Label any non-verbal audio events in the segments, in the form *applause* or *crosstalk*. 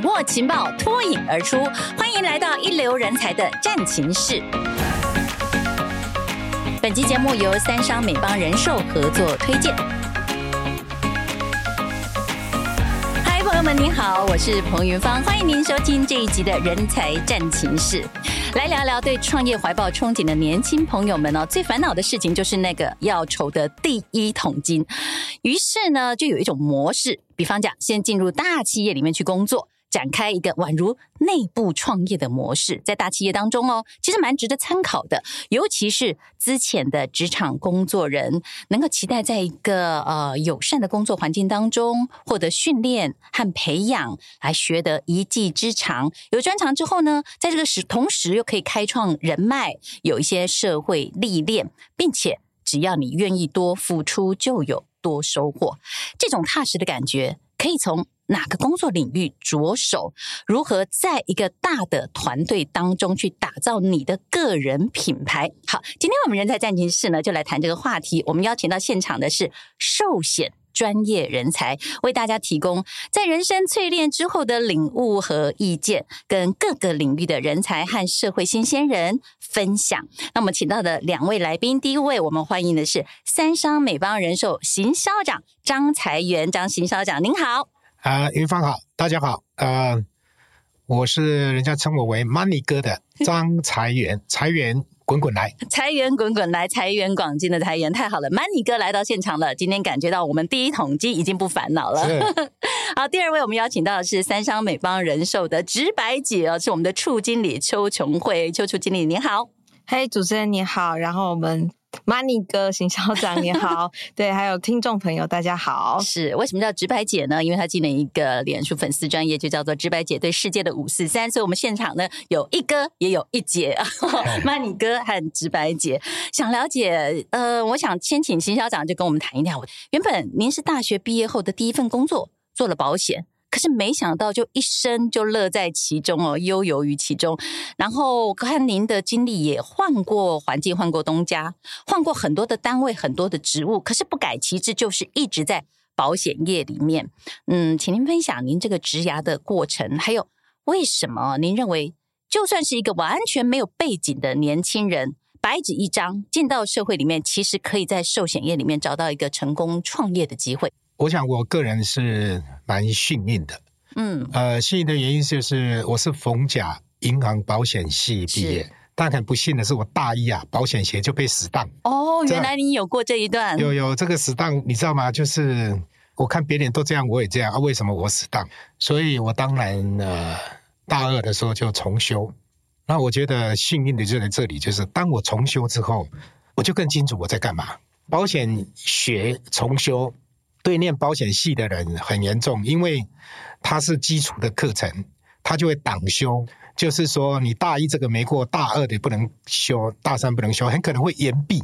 掌握情报，脱颖而出。欢迎来到一流人才的战情室。本期节目由三商美邦人寿合作推荐。嗨，朋友们，您好，我是彭云芳，欢迎您收听这一集的人才战情室。来聊聊对创业怀抱憧憬的年轻朋友们哦，最烦恼的事情就是那个要筹的第一桶金。于是呢，就有一种模式，比方讲，先进入大企业里面去工作。展开一个宛如内部创业的模式，在大企业当中哦，其实蛮值得参考的。尤其是资浅的职场工作人，能够期待在一个呃友善的工作环境当中获得训练和培养，来学得一技之长。有专长之后呢，在这个时同时又可以开创人脉，有一些社会历练，并且只要你愿意多付出，就有多收获。这种踏实的感觉，可以从。哪个工作领域着手？如何在一个大的团队当中去打造你的个人品牌？好，今天我们人才战情室呢，就来谈这个话题。我们邀请到现场的是寿险专业人才，为大家提供在人生淬炼之后的领悟和意见，跟各个领域的人才和社会新鲜人分享。那我们请到的两位来宾，第一位我们欢迎的是三商美邦人寿行销长张才源，张行销长您好。啊，云芳好，大家好，呃，我是人家称我为 Money 哥的张财源，*laughs* 财源滚滚来，财源滚滚来，财源广进的财源太好了，Money 哥来到现场了，今天感觉到我们第一桶金已经不烦恼了。是 *laughs* 好，第二位我们邀请到的是三商美邦人寿的直白姐哦，是我们的处经理邱琼慧，邱处经理您好，嘿，hey, 主持人你好，然后我们。Money 哥，邢校长你好，*laughs* 对，还有听众朋友大家好。是为什么叫直白姐呢？因为她进了一个脸书粉丝专业，就叫做直白姐对世界的五四三。所以，我们现场呢有一哥也有一姐，*laughs* Money 哥和直白姐。想了解，呃，我想先请邢校长就跟我们谈一谈。原本您是大学毕业后的第一份工作做了保险。可是没想到，就一生就乐在其中哦，悠游于其中。然后看您的经历也换过环境，换过东家，换过很多的单位，很多的职务。可是不改其志，就是一直在保险业里面。嗯，请您分享您这个职涯的过程，还有为什么您认为，就算是一个完全没有背景的年轻人，白纸一张进到社会里面，其实可以在寿险业里面找到一个成功创业的机会。我想，我个人是蛮幸运的。嗯，呃，幸运的原因就是我是逢甲银行保险系毕业，但很不幸的是，我大一啊，保险学就被死当。哦，原来你有过这一段？有有这个死当，你知道吗？就是我看别人都这样，我也这样啊。为什么我死当？所以我当然呃，大二的时候就重修。那我觉得幸运的就在这里，就是当我重修之后，我就更清楚我在干嘛。保险学重修。对念保险系的人很严重，因为它是基础的课程，他就会挡修。就是说，你大一这个没过，大二的不能修，大三不能修，很可能会延毕。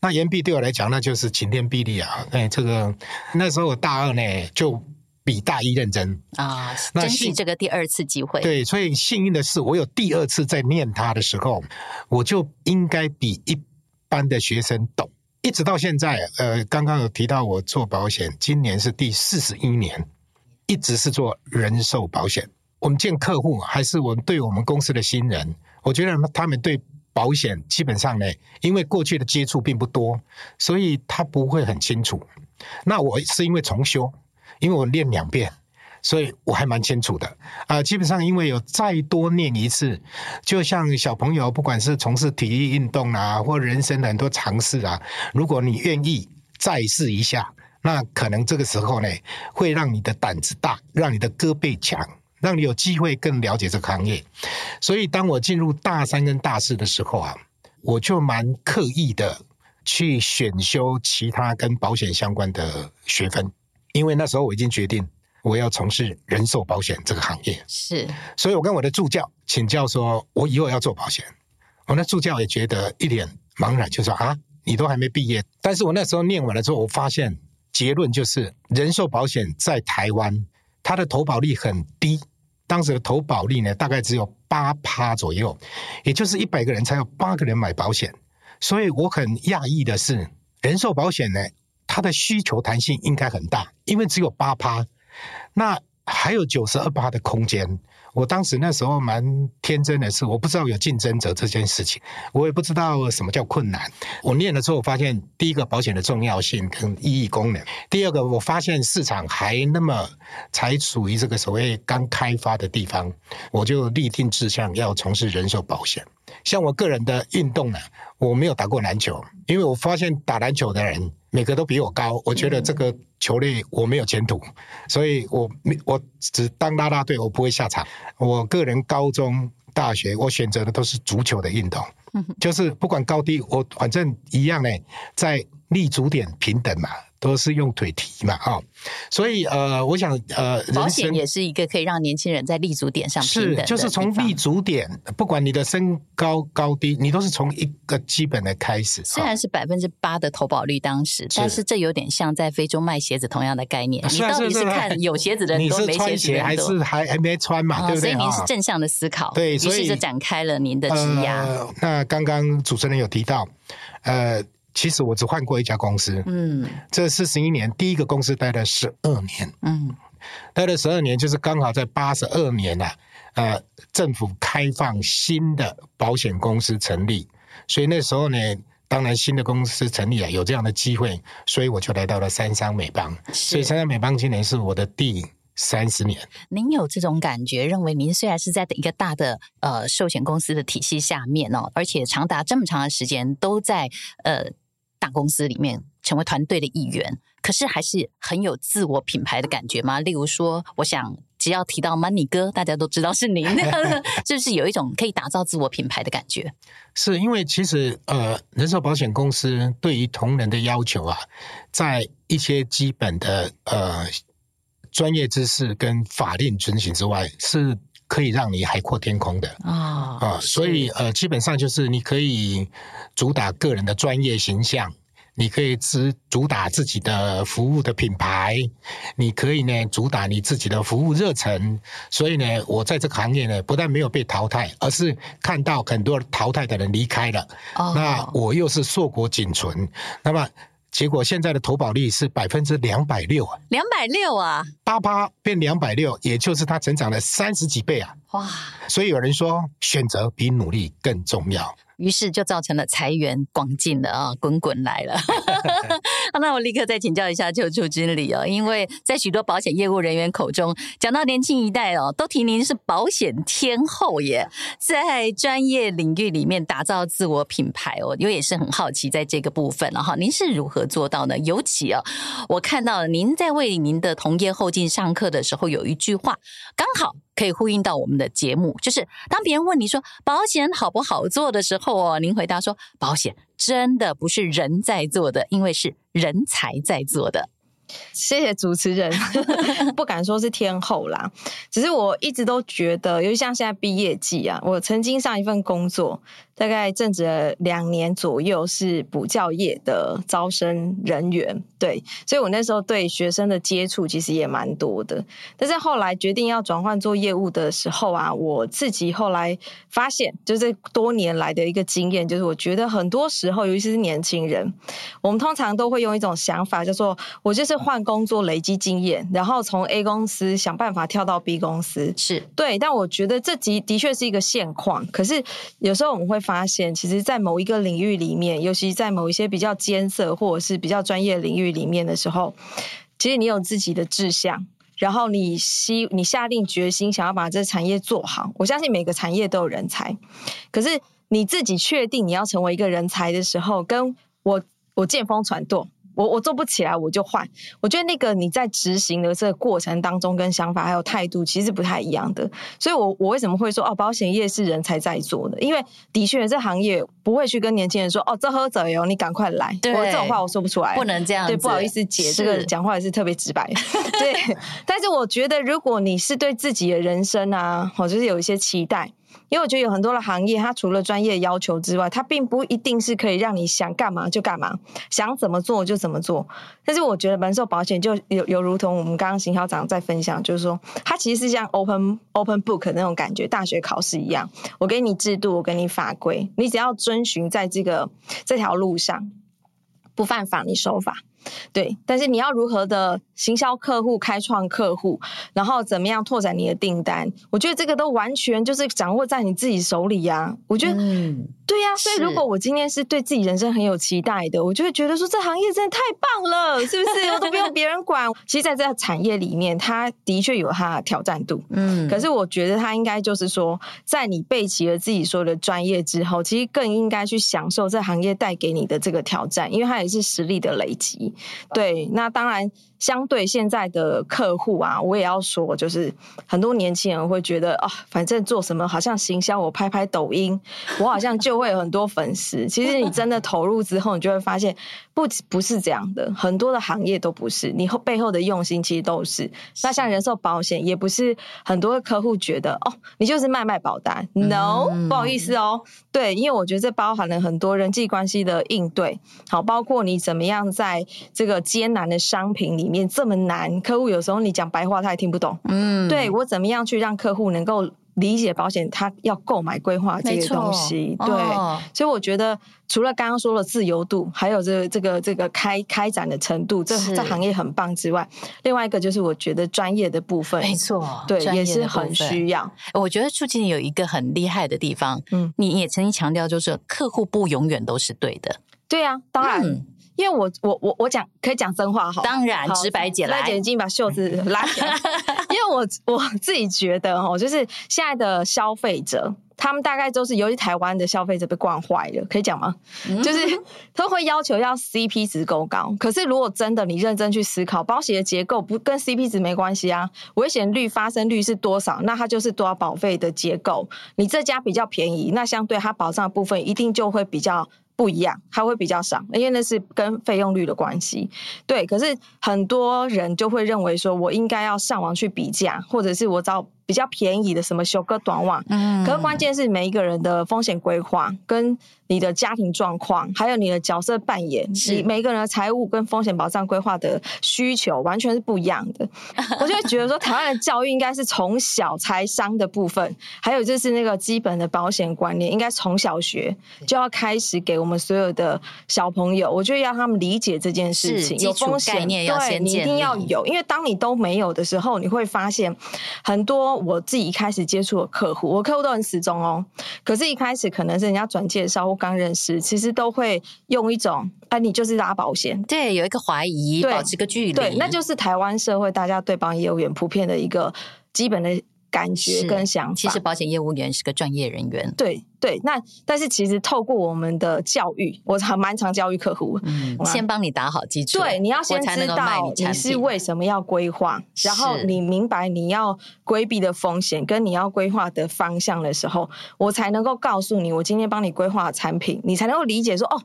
那延毕对我来讲，那就是晴天霹雳啊！哎，这个那时候我大二呢，就比大一认真啊，珍惜这个第二次机会。对，所以幸运的是，我有第二次在念它的时候，我就应该比一般的学生懂。一直到现在，呃，刚刚有提到我做保险，今年是第四十一年，一直是做人寿保险。我们见客户，还是我们对我们公司的新人，我觉得他们对保险基本上呢，因为过去的接触并不多，所以他不会很清楚。那我是因为重修，因为我练两遍。所以我还蛮清楚的啊，基本上因为有再多念一次，就像小朋友不管是从事体育运动啊，或人生很多尝试啊，如果你愿意再试一下，那可能这个时候呢，会让你的胆子大，让你的胳膊强，让你有机会更了解这个行业。所以当我进入大三跟大四的时候啊，我就蛮刻意的去选修其他跟保险相关的学分，因为那时候我已经决定。我要从事人寿保险这个行业，是，所以我跟我的助教请教说，我以后要做保险。我那助教也觉得一脸茫然，就说啊，你都还没毕业。但是我那时候念完了之后，我发现结论就是，人寿保险在台湾它的投保率很低，当时的投保率呢，大概只有八趴左右，也就是一百个人才有八个人买保险。所以我很讶异的是，人寿保险呢，它的需求弹性应该很大，因为只有八趴。那还有九十二趴的空间。我当时那时候蛮天真的是，我不知道有竞争者这件事情，我也不知道什么叫困难。我念了之后，发现第一个保险的重要性跟意义功能，第二个我发现市场还那么才属于这个所谓刚开发的地方，我就立定志向要从事人寿保险。像我个人的运动呢，我没有打过篮球，因为我发现打篮球的人每个都比我高，我觉得这个球类我没有前途，所以我我只当啦啦队，我不会下场。我个人高中、大学我选择的都是足球的运动，就是不管高低，我反正一样呢，在立足点平等嘛。都是用腿踢嘛，哈，所以呃，我想呃，保险也是一个可以让年轻人在立足点上平等的，是，就是从立足点，不管你的身高高低，你都是从一个基本的开始。虽然是百分之八的投保率当时，但是这有点像在非洲卖鞋子同样的概念。你到底是看有鞋子的人多，没鞋子的人多，还是还还没穿嘛？对不对？所以您是正向的思考，对，所以就展开了您的职涯。那刚刚主持人有提到，呃。其实我只换过一家公司，嗯，这四十一年，第一个公司待了十二年，嗯，待了十二年，就是刚好在八十二年啊，呃，政府开放新的保险公司成立，所以那时候呢，当然新的公司成立了，有这样的机会，所以我就来到了三商美邦，所以三商美邦今年是我的第三十年。您有这种感觉，认为您虽然是在一个大的呃寿险公司的体系下面哦，而且长达这么长的时间都在呃。大公司里面成为团队的一员，可是还是很有自我品牌的感觉吗？例如说，我想只要提到 Money 哥，大家都知道是您，*laughs* 是不是有一种可以打造自我品牌的感觉？*laughs* 是因为其实呃，人寿保险公司对于同仁的要求啊，在一些基本的呃专业知识跟法令遵循之外是。可以让你海阔天空的啊啊，所以呃，基本上就是你可以主打个人的专业形象，你可以只主打自己的服务的品牌，你可以呢主打你自己的服务热忱。所以呢，我在这个行业呢，不但没有被淘汰，而是看到很多淘汰的人离开了，哦、那我又是硕果仅存。那么。结果现在的投保率是百分之两百六啊，两百六啊，八八变两百六，也就是它成长了三十几倍啊！哇，所以有人说，选择比努力更重要。于是就造成了财源广进了啊，滚滚来了。*laughs* 那我立刻再请教一下邱处经理哦，因为在许多保险业务人员口中，讲到年轻一代哦，都提您是保险天后耶，在专业领域里面打造自我品牌哦，我也是很好奇在这个部分了哈，您是如何做到呢？尤其哦，我看到您在为您的同业后进上课的时候，有一句话刚好。可以呼应到我们的节目，就是当别人问你说保险好不好做的时候哦，您回答说保险真的不是人在做的，因为是人才在做的。谢谢主持人，*laughs* 不敢说是天后啦，只是我一直都觉得，尤其像现在毕业季啊，我曾经上一份工作。大概正职了两年左右，是补教业的招生人员，对，所以我那时候对学生的接触其实也蛮多的。但是后来决定要转换做业务的时候啊，我自己后来发现，就是多年来的一个经验，就是我觉得很多时候，尤其是年轻人，我们通常都会用一种想法，叫做我就是换工作累积经验，然后从 A 公司想办法跳到 B 公司，是对。但我觉得这的的确是一个现况，可是有时候我们会。发现，其实，在某一个领域里面，尤其在某一些比较艰涩或者是比较专业领域里面的时候，其实你有自己的志向，然后你希你下定决心想要把这产业做好。我相信每个产业都有人才，可是你自己确定你要成为一个人才的时候，跟我我见风转舵。我我做不起来，我就换。我觉得那个你在执行的这个过程当中，跟想法还有态度，其实不太一样的。所以我，我我为什么会说哦，保险业是人才在做的？因为的确，这行业不会去跟年轻人说哦，这喝者哟，你赶快来。对，我这种话我说不出来，不能这样。对，不好意思，姐，这个讲话也是特别直白。对，*laughs* 但是我觉得，如果你是对自己的人生啊，或者是有一些期待。因为我觉得有很多的行业，它除了专业要求之外，它并不一定是可以让你想干嘛就干嘛，想怎么做就怎么做。但是我觉得人寿保险就有有如同我们刚刚行销长在分享，就是说它其实是像 open open book 那种感觉，大学考试一样。我给你制度，我给你法规，你只要遵循在这个这条路上，不犯法你守法，对，但是你要如何的行销客户、开创客户，然后怎么样拓展你的订单？我觉得这个都完全就是掌握在你自己手里呀、啊。我觉得，嗯、对呀、啊。所以如果我今天是对自己人生很有期待的，我就会觉得说这行业真的太棒了，是不是？我都不用 *laughs* 别人管。其实在这个产业里面，它的确有它的挑战度。嗯，可是我觉得它应该就是说，在你备齐了自己所有的专业之后，其实更应该去享受这行业带给你的这个挑战，因为它也是实力的累积。对，那当然，相对现在的客户啊，我也要说，就是很多年轻人会觉得啊，反正做什么好像行销，我拍拍抖音，我好像就会有很多粉丝。其实你真的投入之后，你就会发现不不是这样的，很多的行业都不是，你后背后的用心其实都是。那像人寿保险，也不是很多的客户觉得哦，你就是卖卖保单，no，不好意思哦，对，因为我觉得这包含了很多人际关系的应对，好，包括你怎么样在这个艰难的商品里面这么难，客户有时候你讲白话他也听不懂。嗯，对，我怎么样去让客户能够理解保险，他要购买规划这些东西。对，哦、所以我觉得除了刚刚说的自由度，还有这个、这个这个开开展的程度，这这行业很棒之外，另外一个就是我觉得专业的部分，没错，对，也是很需要。我觉得促进有一个很厉害的地方，嗯，你也曾经强调，就是客户不永远都是对的。对啊，当然。嗯因为我我我我讲可以讲真话哈，当然直白姐来，姐已经把袖子拉起来。*laughs* 因为我我自己觉得哦，就是现在的消费者，他们大概都是，由于台湾的消费者被惯坏了，可以讲吗？嗯、就是他会要求要 CP 值够高，可是如果真的你认真去思考，保险的结构不跟 CP 值没关系啊，危险率发生率是多少，那它就是多少保费的结构。你这家比较便宜，那相对它保障的部分一定就会比较。不一样，它会比较少，因为那是跟费用率的关系。对，可是很多人就会认为说，我应该要上网去比价，或者是我找。比较便宜的什么修个短网，嗯，可是关键是每一个人的风险规划，跟你的家庭状况，还有你的角色扮演，是你每一个人的财务跟风险保障规划的需求完全是不一样的。*laughs* 我就会觉得说，台湾的教育应该是从小财商的部分，还有就是那个基本的保险观念，应该从小学就要开始给我们所有的小朋友，我觉得要他们理解这件事情，有风险概念要先建立，对，你一定要有，因为当你都没有的时候，你会发现很多。我自己一开始接触的客户，我客户都很死忠哦。可是，一开始可能是人家转介绍或刚认识，其实都会用一种“啊，你就是拉保险”，对，有一个怀疑，保持个距离，对，那就是台湾社会大家对帮业务员普遍的一个基本的。感觉跟想法，其实保险业务员是个专业人员。对对，那但是其实透过我们的教育，我还蛮常教育客户，嗯，先帮你打好基础。对，你要先知道你是为什么要规划，然后你明白你要规避的风险跟你要规划的方向的时候，我才能够告诉你，我今天帮你规划的产品，你才能够理解说哦。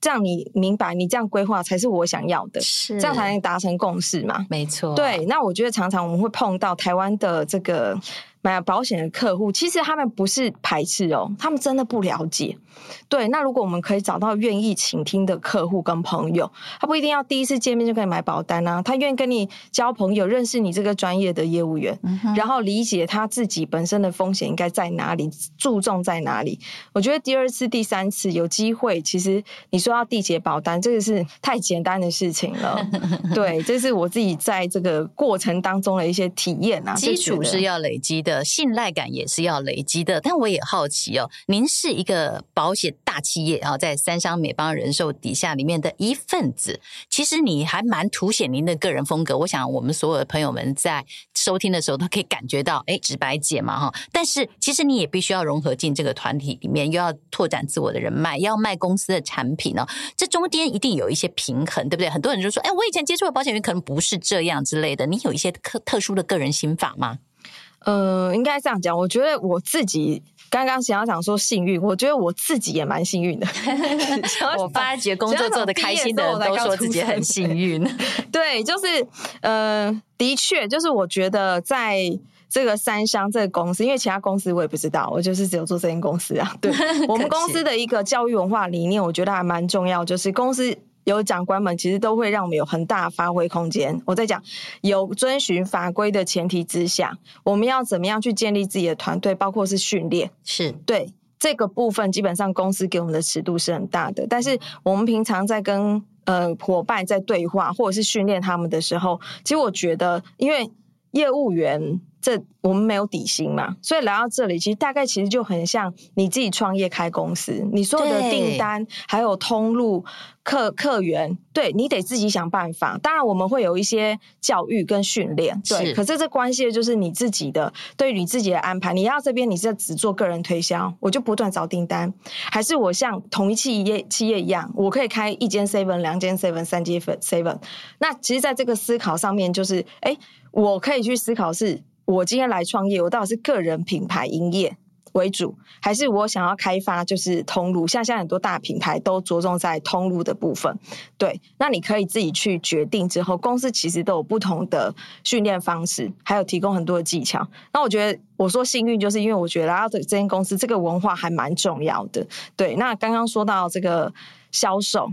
这样你明白，你这样规划才是我想要的，是这样才能达成共识嘛？没错。对，那我觉得常常我们会碰到台湾的这个。买保险的客户，其实他们不是排斥哦，他们真的不了解。对，那如果我们可以找到愿意倾听的客户跟朋友，他不一定要第一次见面就可以买保单啊，他愿意跟你交朋友，认识你这个专业的业务员，嗯、然后理解他自己本身的风险应该在哪里，注重在哪里。我觉得第二次、第三次有机会，其实你说要缔结保单，这个是太简单的事情了。*laughs* 对，这是我自己在这个过程当中的一些体验啊，基础是要累积的。的信赖感也是要累积的，但我也好奇哦，您是一个保险大企业啊，在三商美邦人寿底下里面的一份子，其实你还蛮凸显您的个人风格。我想我们所有的朋友们在收听的时候都可以感觉到，哎，直白姐嘛哈。但是其实你也必须要融合进这个团体里面，又要拓展自我的人脉，要卖公司的产品呢，这中间一定有一些平衡，对不对？很多人就说，哎，我以前接触的保险员可能不是这样之类的，你有一些特特殊的个人心法吗？呃，应该这样讲。我觉得我自己刚刚想要讲说幸运，我觉得我自己也蛮幸运的。*laughs* 我发觉工作做的开心的人都说自己很幸运。*laughs* 对，就是呃，的确，就是我觉得在这个三商这个公司，因为其他公司我也不知道，我就是只有做这间公司啊。对，*laughs* 我们公司的一个教育文化理念，我觉得还蛮重要，就是公司。有长官们其实都会让我们有很大的发挥空间。我在讲有遵循法规的前提之下，我们要怎么样去建立自己的团队，包括是训练，是对这个部分，基本上公司给我们的尺度是很大的。但是我们平常在跟呃伙伴在对话，或者是训练他们的时候，其实我觉得，因为业务员。这我们没有底薪嘛，所以来到这里，其实大概其实就很像你自己创业开公司，你所有的订单还有通路客客源，对你得自己想办法。当然，我们会有一些教育跟训练，对。是可是这关系的就是你自己的，对于你自己的安排。你要这边你是只做个人推销，我就不断找订单，还是我像同一企业企业一样，我可以开一间 seven、两间 seven、三间 seven。那其实，在这个思考上面，就是哎，我可以去思考是。我今天来创业，我到底是个人品牌营业为主，还是我想要开发就是通路？像现在很多大品牌都着重在通路的部分。对，那你可以自己去决定。之后公司其实都有不同的训练方式，还有提供很多的技巧。那我觉得我说幸运，就是因为我觉得来到这间公司，这个文化还蛮重要的。对，那刚刚说到这个销售，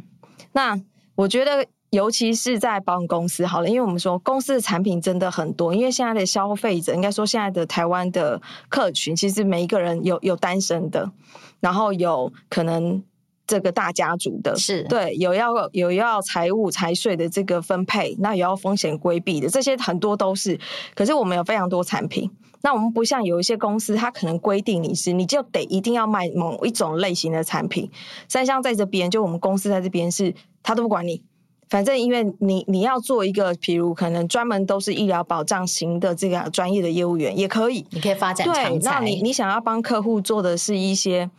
那我觉得。尤其是在保险公司，好了，因为我们说公司的产品真的很多，因为现在的消费者，应该说现在的台湾的客群，其实每一个人有有单身的，然后有可能这个大家族的，是对，有要有要财务财税的这个分配，那也要风险规避的，这些很多都是。可是我们有非常多产品，那我们不像有一些公司，它可能规定你是你就得一定要卖某一种类型的产品。三香在这边，就我们公司在这边是，他都不管你。反正，因为你你要做一个，比如可能专门都是医疗保障型的这个专业的业务员也可以，你可以发展。对，那你你想要帮客户做的是一些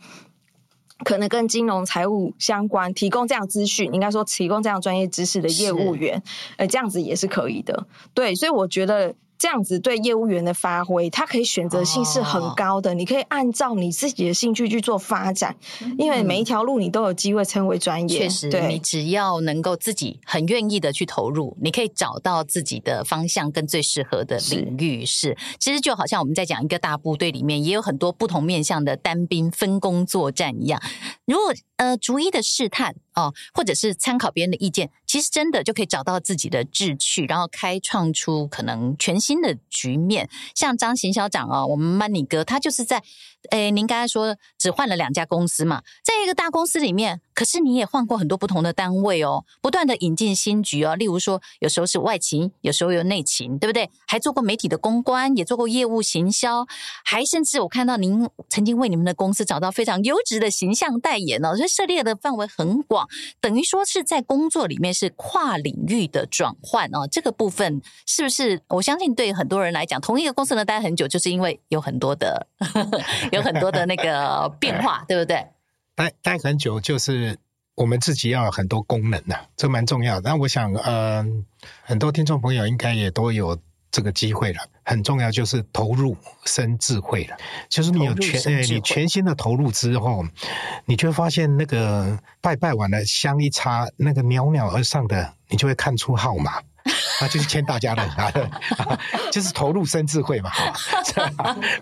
可能跟金融财务相关，提供这样资讯，应该说提供这样专业知识的业务员，呃，这样子也是可以的。对，所以我觉得。这样子对业务员的发挥，他可以选择性是很高的。哦、你可以按照你自己的兴趣去做发展，嗯、因为每一条路你都有机会成为专业。确实，对你只要能够自己很愿意的去投入，你可以找到自己的方向跟最适合的领域。是，是，其实就好像我们在讲一个大部队里面，也有很多不同面向的单兵分工作战一样。如果呃逐一的试探哦，或者是参考别人的意见，其实真的就可以找到自己的志趣，然后开创出可能全新的局面。像张行销长哦，我们 Money 哥他就是在。诶，您刚才说只换了两家公司嘛，在一个大公司里面，可是你也换过很多不同的单位哦，不断的引进新局哦。例如说，有时候是外勤，有时候有内勤，对不对？还做过媒体的公关，也做过业务行销，还甚至我看到您曾经为你们的公司找到非常优质的形象代言哦，所以涉猎的范围很广，等于说是在工作里面是跨领域的转换哦。这个部分是不是？我相信对很多人来讲，同一个公司能待很久，就是因为有很多的。有很多的那个变化，对不对？待待很久，就是我们自己要有很多功能呐、啊，这蛮重要的。那我想，嗯、呃，很多听众朋友应该也都有这个机会了。很重要就是投入生智慧了，就是你有全呃，你全新的投入之后，你就会发现那个拜拜完了香一插，那个袅袅而上的，你就会看出号码。*laughs* 啊，就是欠大家的 *laughs* *laughs* 就是投入生智慧嘛。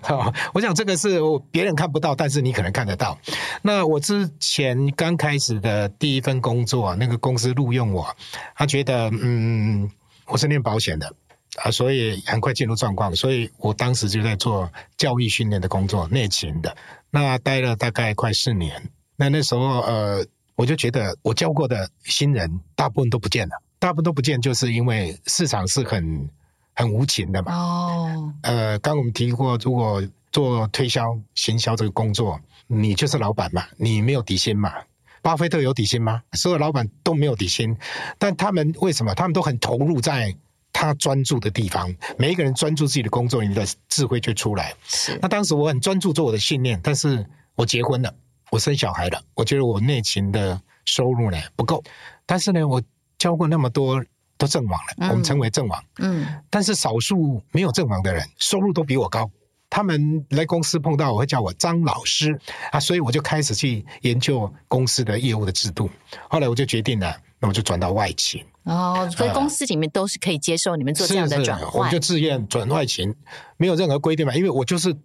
好，我想这个是别人看不到，但是你可能看得到。那我之前刚开始的第一份工作，那个公司录用我，他觉得嗯，我是念保险的啊，所以很快进入状况，所以我当时就在做教育训练的工作，内勤的。那待了大概快四年，那那时候呃，我就觉得我教过的新人大部分都不见了。大部分都不见，就是因为市场是很很无情的嘛。哦，呃，刚我们提过，如果做推销、行销这个工作，你就是老板嘛，你没有底薪嘛。巴菲特有底薪吗？所有老板都没有底薪，但他们为什么？他们都很投入在他专注的地方。每一个人专注自己的工作，你的智慧就出来。是。那当时我很专注做我的信念，但是我结婚了，我生小孩了，我觉得我内勤的收入呢不够，但是呢我。教过那么多都阵亡了，嗯、我们称为阵亡。嗯，但是少数没有阵亡的人，收入都比我高。他们来公司碰到我会叫我张老师啊，所以我就开始去研究公司的业务的制度。后来我就决定了，那我就转到外勤。哦，所以公司里面都是可以接受你们做这样的转换。我们就自愿转外勤，没有任何规定嘛，因为我就是。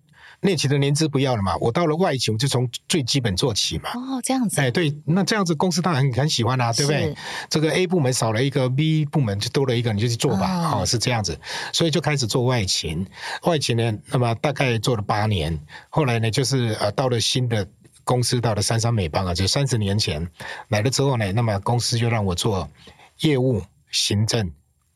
内勤的年资不要了嘛，我到了外勤，我就从最基本做起嘛。哦，这样子。哎，对，那这样子公司当然很很喜欢啊，对不对？是这个 A 部门少了一个，B 部门就多了一个，你就去做吧。哦，哦，是这样子，所以就开始做外勤。外勤呢，那么大概做了八年，后来呢，就是呃，到了新的公司到了三三美邦啊，就三十年前来了之后呢，那么公司就让我做业务、行政、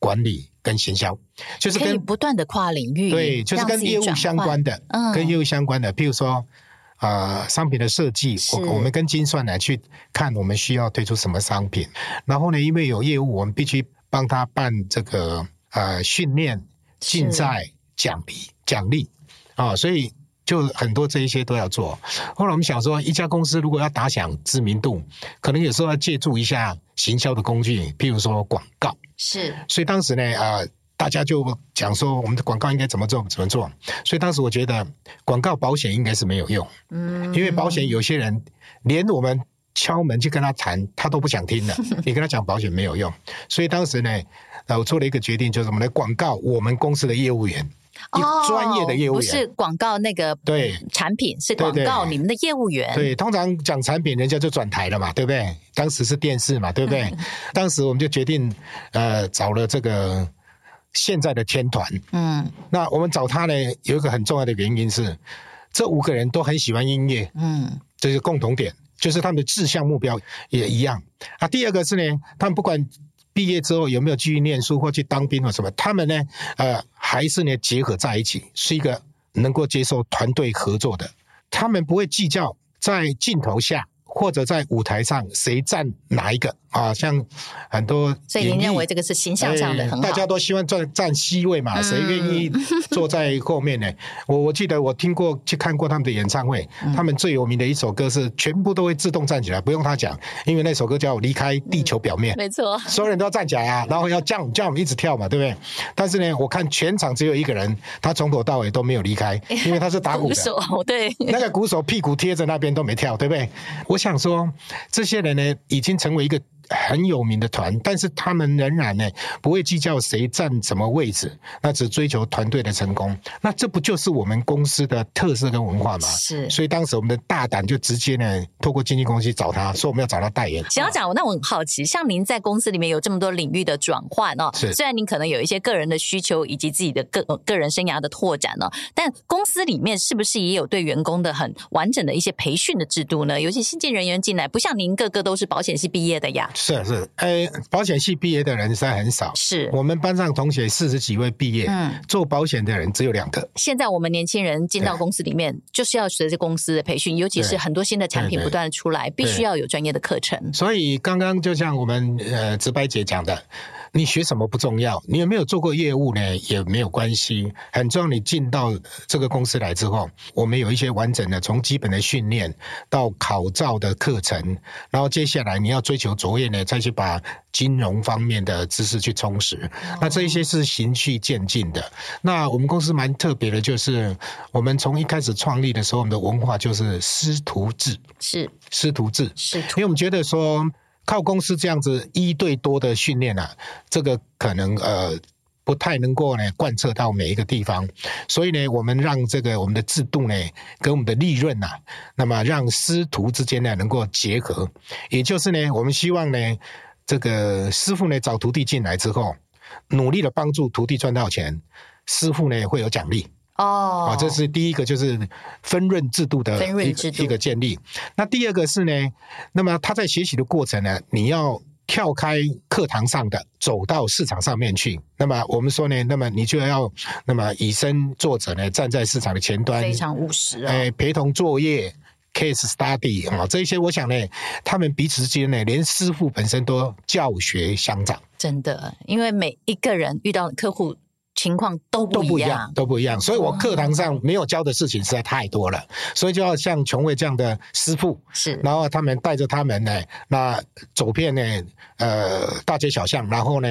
管理跟行销，就是跟不断的跨领域，对，就是跟业务相关的，嗯，跟业务相关的，譬如说啊、呃，商品的设计，我我们跟精算来去看我们需要推出什么商品，然后呢，因为有业务，我们必须帮他办这个呃训练、竞赛、奖励、奖励。啊，所以。就很多这一些都要做。后来我们想说，一家公司如果要打响知名度，可能有时候要借助一下行销的工具，譬如说广告。是。所以当时呢，啊、呃，大家就讲说，我们的广告应该怎么做？怎么做？所以当时我觉得，广告保险应该是没有用。嗯。因为保险有些人连我们敲门去跟他谈，他都不想听的。*laughs* 你跟他讲保险没有用。所以当时呢，呃，我做了一个决定，就是我们来广告我们公司的业务员。哦，专业的业务员不是广告那个对产品，是广告你们的业务员。对，通常讲产品，人家就转台了嘛，对不对？当时是电视嘛，对不对？当时我们就决定，呃，找了这个现在的天团。嗯，那我们找他呢，有一个很重要的原因是，这五个人都很喜欢音乐。嗯，这是共同点，就是他们的志向目标也一样。啊，第二个是呢，他们不管。毕业之后有没有继续念书或去当兵或什么？他们呢？呃，还是呢结合在一起，是一个能够接受团队合作的。他们不会计较在镜头下。或者在舞台上谁站哪一个啊？像很多，所以您认为这个是形象上的很好，大家都希望站站 C 位嘛？谁愿意坐在后面呢？*laughs* 我我记得我听过去看过他们的演唱会，他们最有名的一首歌是全部都会自动站起来，不用他讲，因为那首歌叫《离开地球表面》，没错，所有人都要站起来啊，然后要叫叫我们一直跳嘛，对不对？但是呢，我看全场只有一个人，他从头到尾都没有离开，因为他是打鼓的，*laughs* 鼓手，对，那个鼓手屁股贴着那边都没跳，对不对？我想想说，这些人呢，已经成为一个。很有名的团，但是他们仍然呢不会计较谁占什么位置，那只追求团队的成功。那这不就是我们公司的特色跟文化吗？是。所以当时我们的大胆就直接呢，透过经纪公司找他说我们要找他代言。想要讲，那我很好奇，像您在公司里面有这么多领域的转换哦，是。虽然您可能有一些个人的需求以及自己的个个人生涯的拓展呢，但公司里面是不是也有对员工的很完整的一些培训的制度呢？尤其新进人员进来，不像您个个都是保险系毕业的呀。是是，哎，保险系毕业的人实在很少。是我们班上同学四十几位毕业，嗯，做保险的人只有两个。现在我们年轻人进到公司里面，就是要随着公司的培训，尤其是很多新的产品不断的出来，必须要有专业的课程。所以刚刚就像我们呃直白姐讲的。你学什么不重要，你有没有做过业务呢？也没有关系。很重要，你进到这个公司来之后，我们有一些完整的从基本的训练到考照的课程，然后接下来你要追求卓越呢，再去把金融方面的知识去充实。那这一些是循序渐进的。那我们公司蛮特别的，就是我们从一开始创立的时候，我们的文化就是师徒制，是师徒制，是，因为我们觉得说。靠公司这样子一对多的训练啊，这个可能呃不太能够呢贯彻到每一个地方，所以呢，我们让这个我们的制度呢跟我们的利润呐，那么让师徒之间呢能够结合，也就是呢，我们希望呢这个师傅呢找徒弟进来之后，努力的帮助徒弟赚到钱，师傅呢会有奖励。哦，啊，这是第一个，就是分润制度的一个一个建立。那第二个是呢，那么他在学习的过程呢，你要跳开课堂上的，走到市场上面去。那么我们说呢，那么你就要那么以身作则呢，站在市场的前端，非常务实啊。哎，陪同作业，case study 啊，这些我想呢，他们彼此之间呢，连师傅本身都教学相长。真的，因为每一个人遇到的客户。情况都不一样，都不一样，所以我课堂上没有教的事情实在太多了，所以就要像琼慧这样的师傅，是，然后他们带着他们呢，那走遍呢，呃，大街小巷，然后呢，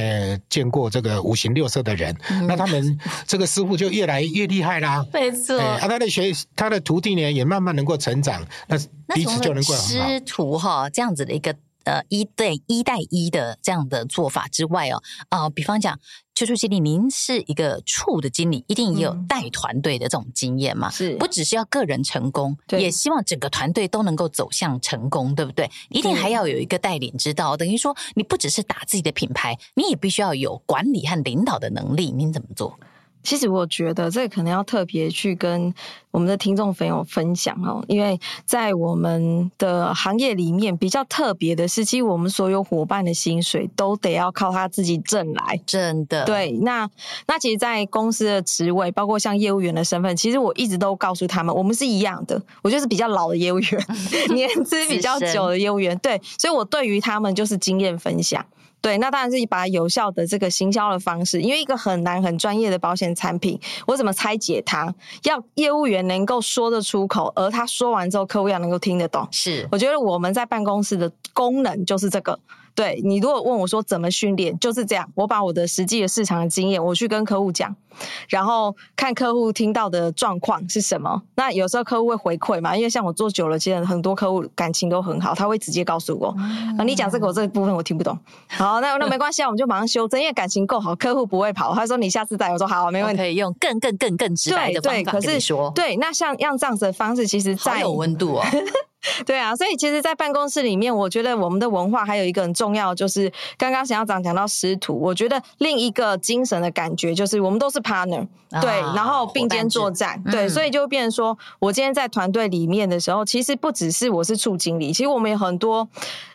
见过这个五行六色的人，嗯、那他们这个师傅就越来越厉害啦，*laughs* 没错，啊，他的学他的徒弟呢，也慢慢能够成长，那彼此就能够师徒哈这样子的一个。呃，一对一带一的这样的做法之外哦，啊、呃，比方讲，邱处经理，您是一个处的经理，一定也有带团队的这种经验嘛？是、嗯，不只是要个人成功，也希望整个团队都能够走向成功，对不对？一定还要有一个带领之道，等于说，你不只是打自己的品牌，你也必须要有管理和领导的能力。您怎么做？其实我觉得这个可能要特别去跟我们的听众朋友分享哦，因为在我们的行业里面比较特别的是，其实我们所有伙伴的薪水都得要靠他自己挣来，真的。对，那那其实，在公司的职位，包括像业务员的身份，其实我一直都告诉他们，我们是一样的。我就是比较老的业务员，*laughs* 年资比较久的业务员，对，所以我对于他们就是经验分享。对，那当然是把有效的这个行销的方式，因为一个很难很专业的保险产品，我怎么拆解它？要业务员能够说得出口，而他说完之后，客户要能够听得懂。是，我觉得我们在办公室的功能就是这个。对，你如果问我说怎么训练，就是这样。我把我的实际的市场的经验，我去跟客户讲，然后看客户听到的状况是什么。那有时候客户会回馈嘛，因为像我做久了，其实很多客户感情都很好，他会直接告诉我，嗯、啊，你讲这个我这个部分我听不懂。好，那那没关系啊，我们就马上修正，因为感情够好，客户不会跑。他说你下次再我说好，没问题。可以用更更更更直白的方法跟你说。对，那像像这样子的方式，其实在有温度哦。*laughs* 对啊，所以其实，在办公室里面，我觉得我们的文化还有一个很重要，就是刚刚想要长讲到师徒。我觉得另一个精神的感觉，就是我们都是 partner，啊，对，然后并肩作战，对，所以就变成说，我今天在团队里面的时候，其实不只是我是处经理，其实我们有很多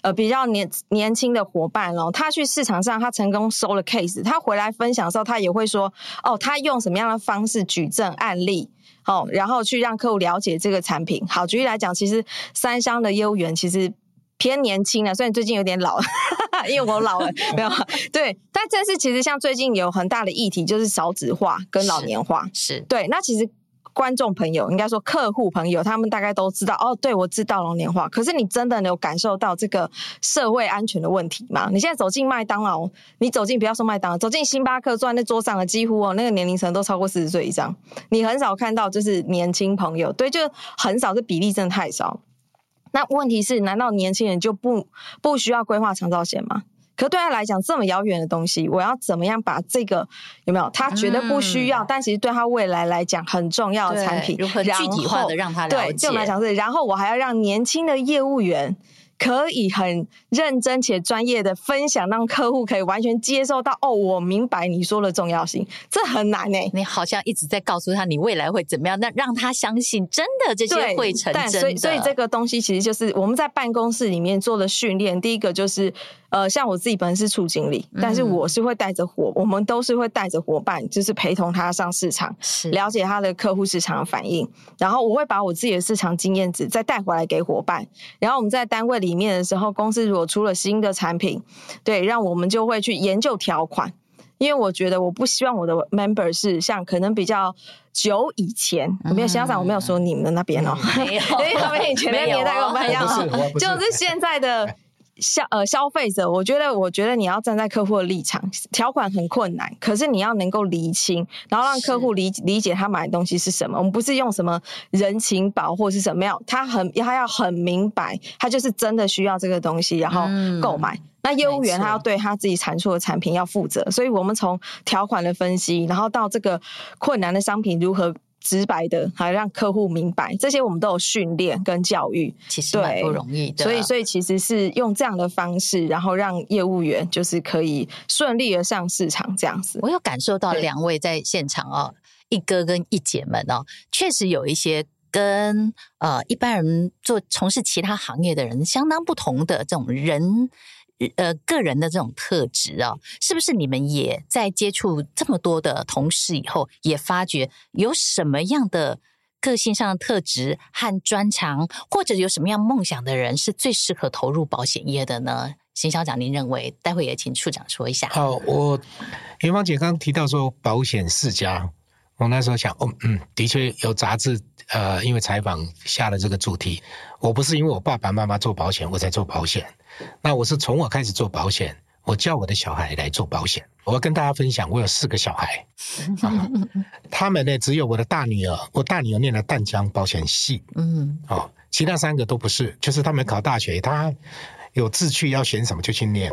呃比较年年轻的伙伴哦，他去市场上他成功收了 case，他回来分享的时候，他也会说，哦，他用什么样的方式举证案例。哦，然后去让客户了解这个产品。好，举例来讲，其实三商的业务员其实偏年轻了，虽然最近有点老了，*laughs* 因为我老了，*laughs* 没有。对，但这是其实像最近有很大的议题，就是少子化跟老年化。是，是对，那其实。观众朋友，应该说客户朋友，他们大概都知道哦。对，我知道老年化，可是你真的有感受到这个社会安全的问题吗？你现在走进麦当劳，你走进不要说麦当劳，走进星巴克，坐在那桌上的几乎哦，那个年龄层都超过四十岁以上，你很少看到就是年轻朋友，对，就很少，这比例真的太少。那问题是，难道年轻人就不不需要规划长照险吗？可对他来讲，这么遥远的东西，我要怎么样把这个有没有？他觉得不需要，嗯、但其实对他未来来讲很重要的产品，如何具体化的让他了解？对，就来讲是，然后我还要让年轻的业务员。可以很认真且专业的分享，让客户可以完全接受到。哦，我明白你说的重要性，这很难诶。你好像一直在告诉他你未来会怎么样，那让他相信真的这些会成真的。所以，所以这个东西其实就是我们在办公室里面做的训练。第一个就是，呃，像我自己本身是处经理，但是我是会带着伙，我们都是会带着伙伴，就是陪同他上市场，了解他的客户市场的反应，然后我会把我自己的市场经验值再带回来给伙伴，然后我们在单位里。里面的时候，公司如果出了新的产品，对，让我们就会去研究条款，因为我觉得我不希望我的 member 是像可能比较久以前，嗯、我没有想想，我没有说你们的那边哦，没有，*laughs* 因为他们以前的年代跟我们一样哦，就是现在的。*laughs* 消呃消费者，我觉得我觉得你要站在客户的立场，条款很困难，可是你要能够厘清，然后让客户理理解他买的东西是什么。我们不是用什么人情保或是什么样，他很他要很明白，他就是真的需要这个东西，然后购买。嗯、那业务员他要对他自己产出的产品要负责，所以我们从条款的分析，然后到这个困难的商品如何。直白的，还让客户明白，这些我们都有训练跟教育，其实蛮不容易的。所以，所以其实是用这样的方式，然后让业务员就是可以顺利的上市场这样子。我有感受到两位在现场哦，一哥跟一姐们哦，确实有一些跟呃一般人做从事其他行业的人相当不同的这种人。呃，个人的这种特质啊，是不是你们也在接触这么多的同事以后，也发觉有什么样的个性上的特质和专长，或者有什么样梦想的人是最适合投入保险业的呢？邢校长，您认为？待会也请处长说一下。好，我云芳姐刚刚提到说保险世家，我那时候想，哦，嗯，的确有杂志，呃，因为采访下了这个主题。我不是因为我爸爸妈妈做保险，我才做保险。那我是从我开始做保险，我叫我的小孩来做保险。我要跟大家分享，我有四个小孩，啊、*laughs* 他们呢只有我的大女儿，我大女儿念了淡江保险系，嗯，哦，其他三个都不是，就是他们考大学，他有志趣要选什么就去念。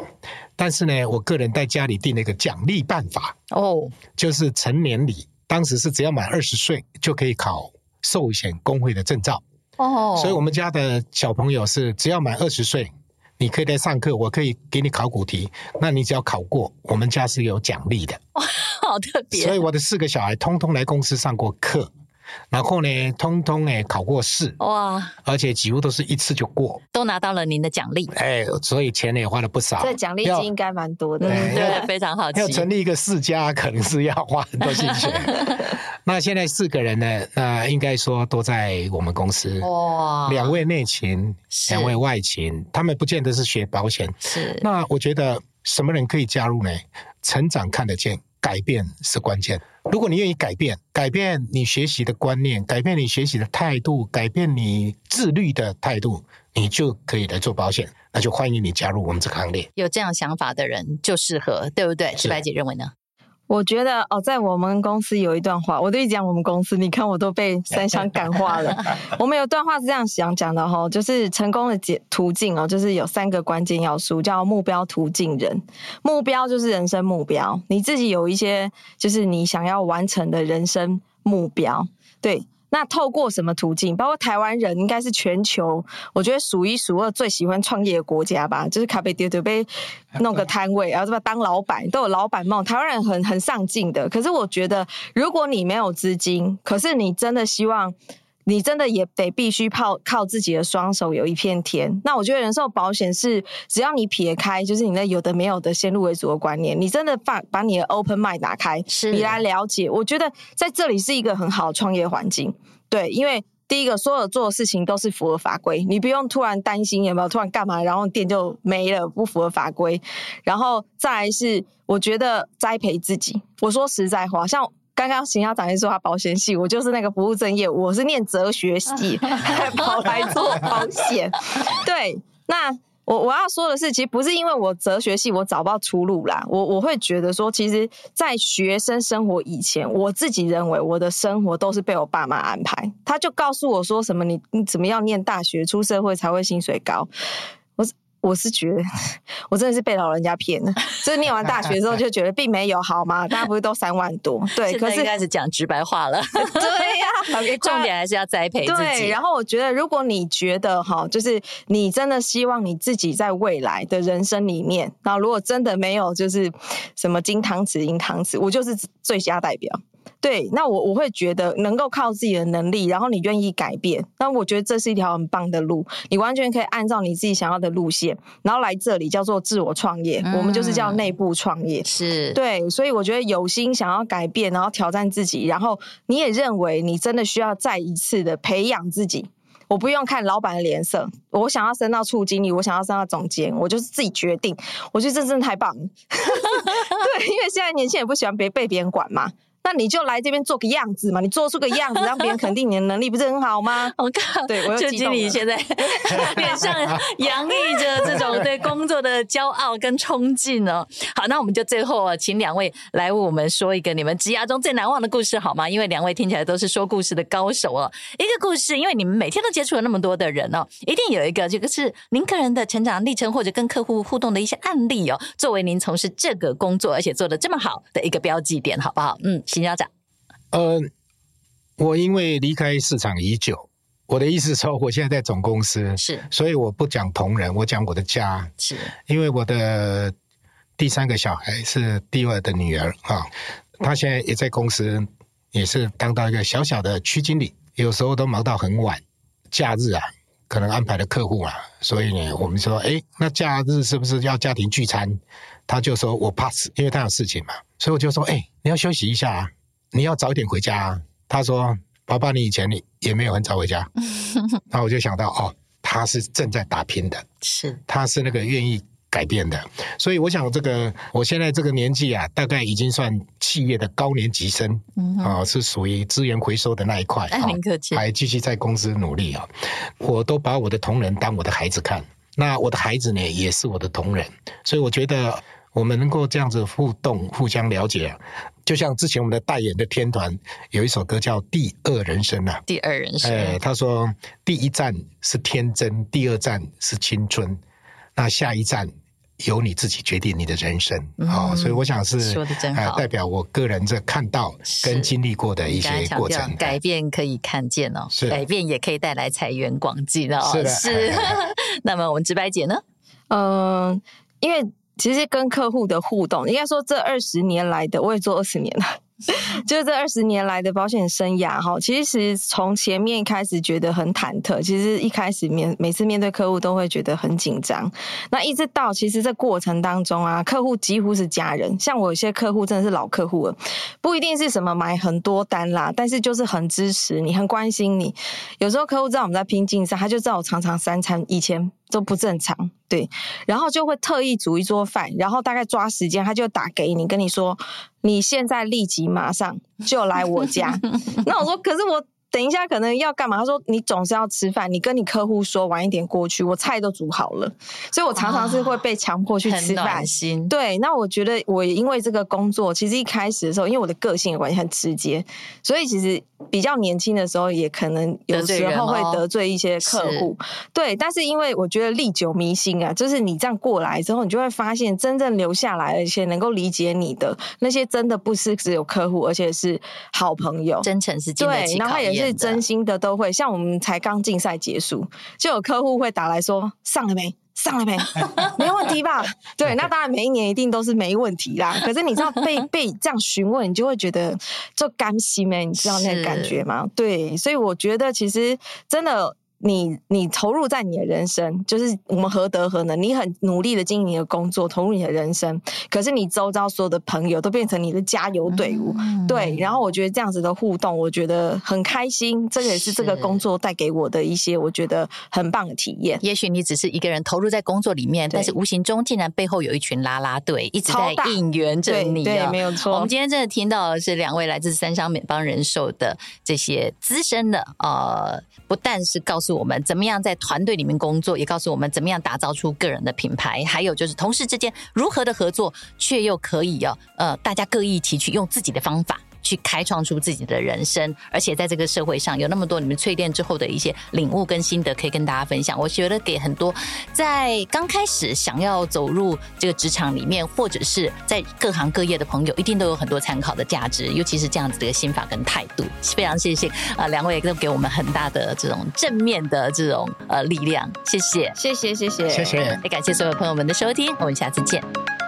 但是呢，我个人在家里定了一个奖励办法，哦，就是成年礼，当时是只要满二十岁就可以考寿险公会的证照，哦，所以我们家的小朋友是只要满二十岁。你可以来上课，我可以给你考古题，那你只要考过，我们家是有奖励的。哇，*laughs* 好特别！所以我的四个小孩通通来公司上过课。然后呢，通通呢考过试哇，而且几乎都是一次就过，都拿到了您的奖励。哎，所以钱也花了不少。这奖励金应该蛮多的，嗯、对，非常好。要成立一个世家，可能是要花很多心血。*laughs* 那现在四个人呢，那应该说都在我们公司。哇，两位内勤，两位外勤，他们不见得是学保险。是。那我觉得什么人可以加入呢？成长看得见。改变是关键。如果你愿意改变，改变你学习的观念，改变你学习的态度，改变你自律的态度，你就可以来做保险。那就欢迎你加入我们这个行列。有这样想法的人就适合，对不对？是白姐认为呢？我觉得哦，在我们公司有一段话，我都一讲我们公司，你看我都被三 *laughs* 香感化了。我们有段话是这样想讲的哈，就是成功的捷途径哦，就是有三个关键要素，叫目标、途径、人。目标就是人生目标，你自己有一些就是你想要完成的人生目标，对。那透过什么途径？包括台湾人应该是全球，我觉得数一数二最喜欢创业的国家吧。就是咖啡店准备弄个摊位，然后这边当老板，都有老板梦。台湾人很很上进的。可是我觉得，如果你没有资金，可是你真的希望。你真的也得必须靠靠自己的双手有一片天。那我觉得人寿保险是，只要你撇开就是你那有的没有的先入为主的观念，你真的把把你的 open mind 打开，是你来了解，我觉得在这里是一个很好的创业环境。对，因为第一个所有做的事情都是符合法规，你不用突然担心有没有突然干嘛，然后店就没了，不符合法规。然后再来是，我觉得栽培自己。我说实在话，像。刚刚邢校长也说他保险系，我就是那个不务正业，我是念哲学系，*laughs* 还跑来做保险。对，那我我要说的是，其实不是因为我哲学系我找不到出路啦，我我会觉得说，其实，在学生生活以前，我自己认为我的生活都是被我爸妈安排，他就告诉我说什么，你你怎么样念大学，出社会才会薪水高。我是觉得，我真的是被老人家骗了。所以念完大学之后就觉得并没有好吗？大家不是都三万多？对，可是开始讲直白话了。对呀、啊，*laughs* 重点还是要栽培自己。对，然后我觉得，如果你觉得哈，就是你真的希望你自己在未来的人生里面，然后如果真的没有就是什么金汤匙、银汤匙，我就是最佳代表。对，那我我会觉得能够靠自己的能力，然后你愿意改变，那我觉得这是一条很棒的路，你完全可以按照你自己想要的路线，然后来这里叫做自我创业，嗯、我们就是叫内部创业，是。对，所以我觉得有心想要改变，然后挑战自己，然后你也认为你真的需要再一次的培养自己，我不用看老板的脸色，我想要升到处经理，我想要升到总监，我就是自己决定，我觉得这真的太棒了，*laughs* 对，因为现在年轻人不喜欢别被别人管嘛。那你就来这边做个样子嘛，你做出个样子，让别人肯定你的能力，不是很好吗？*laughs* 我靠，对，我。就经理现在 *laughs* 脸上洋溢着这种对工作的骄傲跟冲劲哦。好，那我们就最后请两位来为我们说一个你们职涯中最难忘的故事好吗？因为两位听起来都是说故事的高手哦。一个故事，因为你们每天都接触了那么多的人哦，一定有一个这个是您个人的成长历程，或者跟客户互动的一些案例哦，作为您从事这个工作而且做的这么好的一个标记点，好不好？嗯。行销长，呃，我因为离开市场已久，我的意思说，我现在在总公司，是，所以我不讲同仁，我讲我的家，是。因为我的第三个小孩是第二的女儿啊，她现在也在公司，也是当到一个小小的区经理，有时候都忙到很晚，假日啊，可能安排的客户啊，所以呢，我们说，哎，那假日是不是要家庭聚餐？他就说我 pass，因为他有事情嘛，所以我就说，哎，你要休息一下啊，你要早点回家啊。他说，爸爸，你以前你也没有很早回家。*laughs* 那我就想到，哦，他是正在打拼的，是，他是那个愿意改变的。所以我想，这个我现在这个年纪啊，大概已经算企业的高年级生，啊、嗯哦，是属于资源回收的那一块啊，还继续在公司努力啊。我都把我的同仁当我的孩子看，那我的孩子呢，也是我的同仁，所以我觉得。我们能够这样子互动、互相了解，就像之前我们的代言的天团有一首歌叫《第二人生》啊，《第二人生》。哎，他说第一站是天真，第二站是青春，那下一站由你自己决定你的人生。哦，所以我想是说的真好、呃，代表我个人这看到跟经历过的一些过程。改变可以看见哦，是改变也可以带来财源广进哦。是的，是。*laughs* 那么我们直白姐呢？嗯、呃，因为其实跟客户的互动，应该说这二十年来的，我也做二十年了。*laughs* 就是这二十年来的保险生涯哈，其实从前面开始觉得很忐忑，其实一开始面每次面对客户都会觉得很紧张。那一直到其实这过程当中啊，客户几乎是家人。像我有些客户真的是老客户了，不一定是什么买很多单啦，但是就是很支持你，很关心你。有时候客户知道我们在拼竞赛，他就知道我常常三餐以前都不正常，对，然后就会特意煮一桌饭，然后大概抓时间，他就打给你，跟你说。你现在立即马上就来我家，*laughs* 那我说，可是我等一下可能要干嘛？他说，你总是要吃饭，你跟你客户说晚一点过去，我菜都煮好了，所以我常常是会被强迫去吃饭。心对，那我觉得我因为这个工作，其实一开始的时候，因为我的个性有关系很直接，所以其实。比较年轻的时候，也可能有时候会得罪一些客户，对。但是因为我觉得历久弥新啊，就是你这样过来之后，你就会发现真正留下来而且能够理解你的那些，真的不是只有客户，而且是好朋友，真诚是经得起考验的。对，然后也是真心的，都会。像我们才刚竞赛结束，就有客户会打来说上了没？上了没？*laughs* 没问题吧？对，那当然每一年一定都是没问题啦。可是你知道被 *laughs* 被这样询问，你就会觉得就甘心没？你知道那个感觉吗？对，所以我觉得其实真的。你你投入在你的人生，就是我们何德何能？你很努力的经营你的工作，投入你的人生，可是你周遭所有的朋友都变成你的加油队伍，嗯、对。然后我觉得这样子的互动，我觉得很开心。这个也是这个工作带给我的一些我觉得很棒的体验。也许你只是一个人投入在工作里面，但是无形中竟然背后有一群啦啦队一直在应援着你。对，对，没有错。我们今天真的听到的是两位来自三商美邦人寿的这些资深的呃，不但是告诉。诉我们怎么样在团队里面工作，也告诉我们怎么样打造出个人的品牌，还有就是同事之间如何的合作，却又可以哦，呃，大家各异其趣，用自己的方法。去开创出自己的人生，而且在这个社会上有那么多你们淬炼之后的一些领悟跟心得可以跟大家分享。我觉得给很多在刚开始想要走入这个职场里面，或者是在各行各业的朋友，一定都有很多参考的价值。尤其是这样子的一个心法跟态度，非常谢谢啊，两位都给我们很大的这种正面的这种呃力量。谢谢，谢谢，谢谢，谢谢，也感谢所有朋友们的收听，我们下次见。